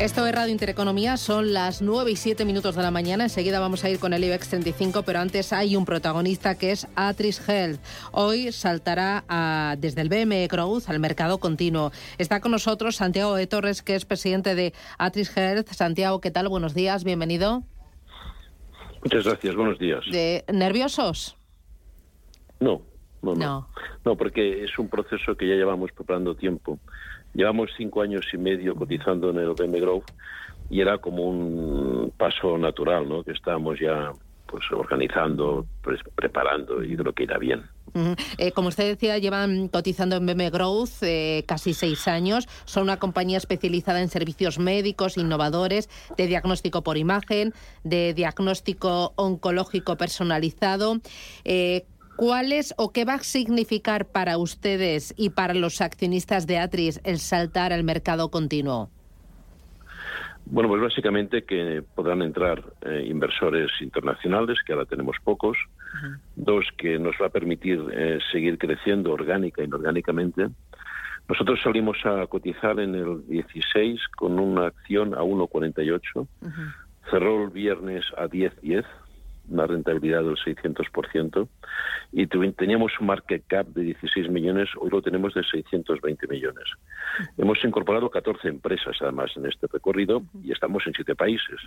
Esto es Radio Intereconomía, son las 9 y 7 minutos de la mañana. Enseguida vamos a ir con el IBEX 35, pero antes hay un protagonista que es Atris Health. Hoy saltará desde el BME Growth al mercado continuo. Está con nosotros Santiago de Torres, que es presidente de Atris Health. Santiago, ¿qué tal? Buenos días, bienvenido. Muchas gracias, buenos días. ¿Nerviosos? No, no, no, no. porque es un proceso que ya llevamos preparando tiempo. Llevamos cinco años y medio cotizando en el BM Growth y era como un paso natural, ¿no? Que estábamos ya pues organizando, pues, preparando y creo que irá bien. Eh, como usted decía, llevan cotizando en BM Growth eh, casi seis años. Son una compañía especializada en servicios médicos innovadores, de diagnóstico por imagen, de diagnóstico oncológico personalizado. Eh, ¿Cuál o qué va a significar para ustedes y para los accionistas de Atris el saltar al mercado continuo? Bueno, pues básicamente que podrán entrar eh, inversores internacionales, que ahora tenemos pocos. Dos, que nos va a permitir eh, seguir creciendo orgánica e inorgánicamente. Nosotros salimos a cotizar en el 16 con una acción a 1,48. Cerró el viernes a 10,10 una rentabilidad del 600%, y teníamos un market cap de 16 millones, hoy lo tenemos de 620 millones. Hemos incorporado 14 empresas, además, en este recorrido, y estamos en siete países.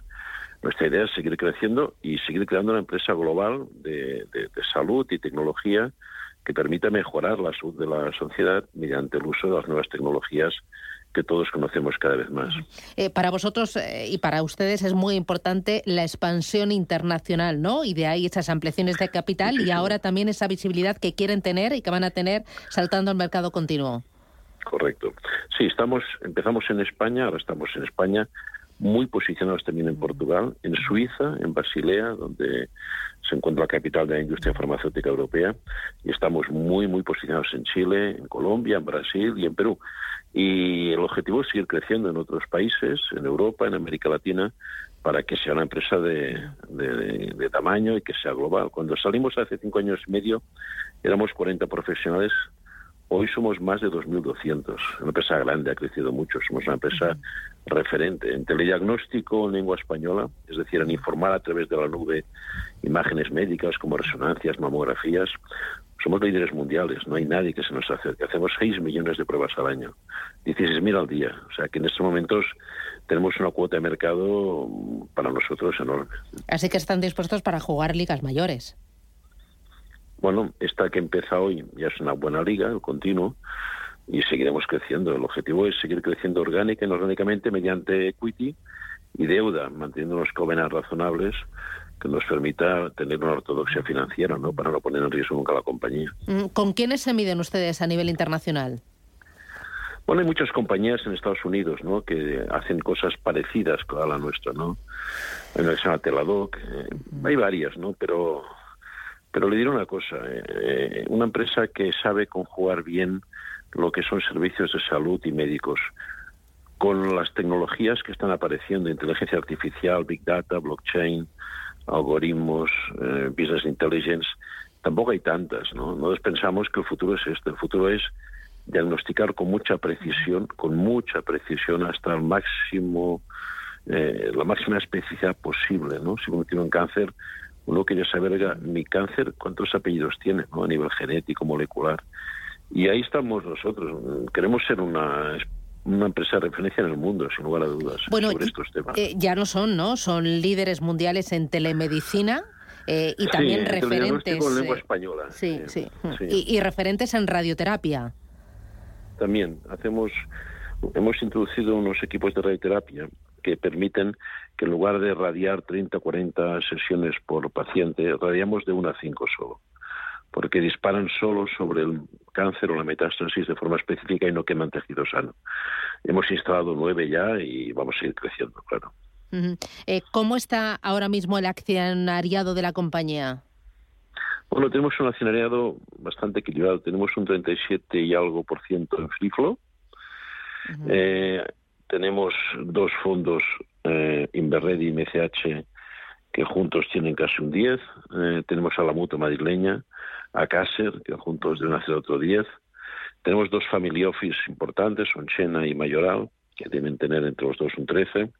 Nuestra idea es seguir creciendo y seguir creando una empresa global de, de salud y tecnología que permita mejorar la salud de la sociedad mediante el uso de las nuevas tecnologías que todos conocemos cada vez más. Eh, para vosotros eh, y para ustedes es muy importante la expansión internacional, ¿no? Y de ahí esas ampliaciones de capital y ahora también esa visibilidad que quieren tener y que van a tener saltando al mercado continuo. Correcto. Sí, estamos, empezamos en España, ahora estamos en España, muy posicionados también en Portugal, en Suiza, en Basilea, donde se encuentra la capital de la industria farmacéutica europea, y estamos muy, muy posicionados en Chile, en Colombia, en Brasil y en Perú. Y el objetivo es seguir creciendo en otros países, en Europa, en América Latina, para que sea una empresa de, de, tamaño y que sea global. Cuando salimos hace cinco años y medio, éramos 40 profesionales. Hoy somos más de 2.200. Una empresa grande, ha crecido mucho. Somos una empresa referente en telediagnóstico en lengua española, es decir, en informar a través de la nube imágenes médicas como resonancias, mamografías, somos líderes mundiales, no hay nadie que se nos acerque. Hacemos 6 millones de pruebas al año, 16.000 al día. O sea que en estos momentos tenemos una cuota de mercado para nosotros enorme. Así que están dispuestos para jugar ligas mayores. Bueno, esta que empieza hoy ya es una buena liga, el continuo, y seguiremos creciendo. El objetivo es seguir creciendo orgánica y orgánicamente mediante equity y deuda, manteniendo unos covenants razonables que nos permita tener una ortodoxia financiera, ¿no? Para no poner en riesgo nunca la compañía. Mm, ¿Con quiénes se miden ustedes a nivel internacional? Bueno, hay muchas compañías en Estados Unidos, ¿no? Que hacen cosas parecidas a la nuestra, ¿no? Hay una que se llama Teladoc, eh, hay varias, ¿no? Pero, pero le diré una cosa, eh, eh, una empresa que sabe conjugar bien lo que son servicios de salud y médicos con las tecnologías que están apareciendo, inteligencia artificial, big data, blockchain, algoritmos, eh, business intelligence, tampoco hay tantas, ¿no? Nosotros pensamos que el futuro es este, el futuro es diagnosticar con mucha precisión, con mucha precisión hasta el máximo, eh, la máxima especificidad posible, ¿no? Si uno tiene un cáncer, uno quiere saber, mi cáncer, cuántos apellidos tiene, ¿no? A nivel genético, molecular. Y ahí estamos nosotros. Queremos ser una una empresa de referencia en el mundo, sin lugar a dudas, sobre estos temas. Eh, ya no son, ¿no? Son líderes mundiales en telemedicina. Eh, y también referentes. En lengua eh, española. Sí, sí. Y, referentes en radioterapia. También hacemos, hemos introducido unos equipos de radioterapia que permiten que en lugar de radiar 30 o 40 sesiones por paciente, radiamos de una a cinco solo porque disparan solo sobre el cáncer o la metástasis de forma específica y no queman tejido sano. Hemos instalado nueve ya y vamos a seguir creciendo, claro. Eh, ¿Cómo está ahora mismo el accionariado de la compañía? Bueno, tenemos un accionariado bastante equilibrado. Tenemos un 37 y algo por ciento en free flow. Eh, tenemos dos fondos, eh, Inverred y MCH, que juntos tienen casi un 10. Eh, tenemos a la Mutua Madrileña, a Cácer, que juntos deben hacer otro 10. Tenemos dos family office importantes, Sonchena y Mayoral, que deben tener entre los dos un 13.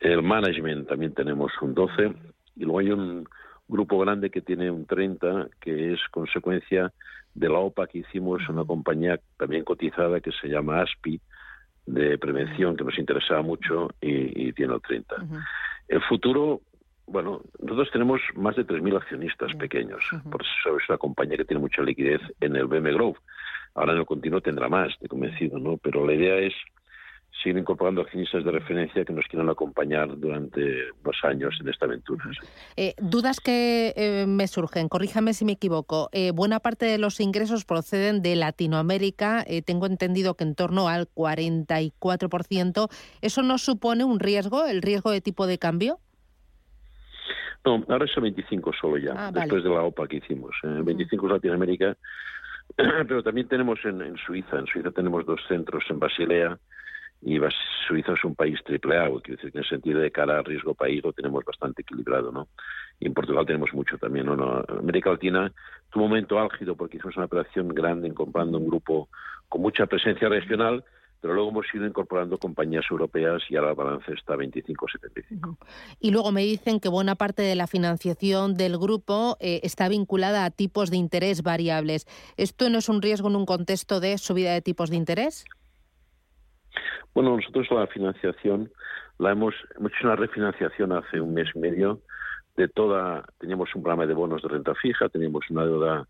El management también tenemos un 12. Y luego hay un grupo grande que tiene un 30, que es consecuencia de la OPA que hicimos, una compañía también cotizada que se llama ASPI, de prevención, que nos interesaba mucho, y, tiene el 30. El futuro, bueno, nosotros tenemos más de 3.000 accionistas pequeños, por eso es una compañía que tiene mucha liquidez en el BM Grove. Ahora en el continuo tendrá más, de convencido, ¿no? Pero la idea es siguen incorporando accionistas de referencia que nos quieran acompañar durante unos años en esta aventura. Eh, dudas que eh, me surgen, corríjame si me equivoco. Eh, buena parte de los ingresos proceden de Latinoamérica, tengo entendido que en torno al 44%. ¿Eso no supone un riesgo, el riesgo de tipo de cambio? No, ahora es el 25 solo ya, ah, después de la OPA que hicimos. El 25 es Latinoamérica, pero también tenemos en, en Suiza. En Suiza tenemos dos centros en Basilea y Suiza es un país triple A, que en el sentido de cara a riesgo país lo tenemos bastante equilibrado, ¿no? Y en Portugal tenemos mucho también, ¿no? América Latina tuvo un momento álgido porque hicimos una operación grande incorporando un grupo con mucha presencia regional, pero luego hemos ido incorporando compañías europeas y ahora el balance está 25-75. Y luego me dicen que buena parte de la financiación del grupo eh, está vinculada a tipos de interés variables. ¿Esto no es un riesgo en un contexto de subida de tipos de interés? Bueno, nosotros la financiación la hemos, hemos hecho una refinanciación hace un mes y medio de toda, teníamos un programa de bonos de renta fija, teníamos una deuda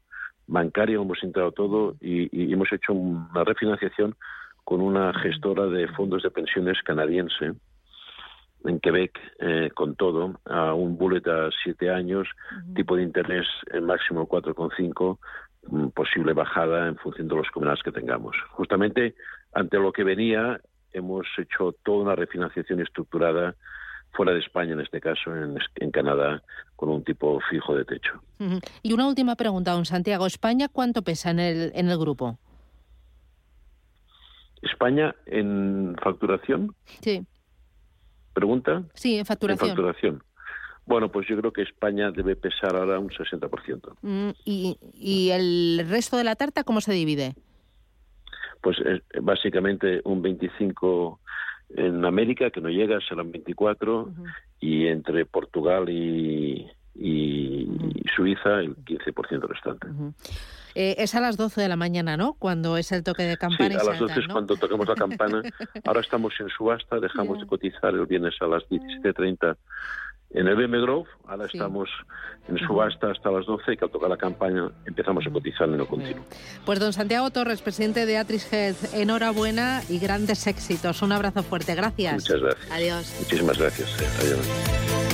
bancaria, hemos entrado todo y, hemos hecho una refinanciación con una gestora de fondos de pensiones canadiense en Quebec eh, con todo, a un bullet a siete años, tipo de interés en máximo 4,5, mm, posible bajada en función de los comunales que tengamos. Justamente ante lo que venía, hemos hecho toda una refinanciación estructurada fuera de España, en este caso, en, Canadá, con un tipo fijo de techo. Y una última pregunta, don Santiago. ¿España cuánto pesa en el, en el grupo? ¿España en facturación? Sí. ¿Pregunta? Sí, en facturación. En facturación. Bueno, pues yo creo que España debe pesar ahora un 60%. Mm, ¿Y, ¿Y el resto de la tarta cómo se divide? Pues es básicamente un 25 en América, que no llega, serán 24, y entre Portugal y, Suiza el 15% restante. Eh, es a las 12 de la mañana, ¿no? Cuando es el toque de campana. Sí, a las 12 es cuando toquemos la campana. Ahora estamos en subasta, dejamos de cotizar el viernes a las 17.30 en el BM Grove. Ahora estamos en subasta hasta las 12 y que al tocar la campaña empezamos a cotizar en lo continuo. Pues don Santiago Torres, presidente de Atris Health, enhorabuena y grandes éxitos. Un abrazo fuerte. Gracias. Muchas gracias. Adiós. Muchísimas gracias. Adiós.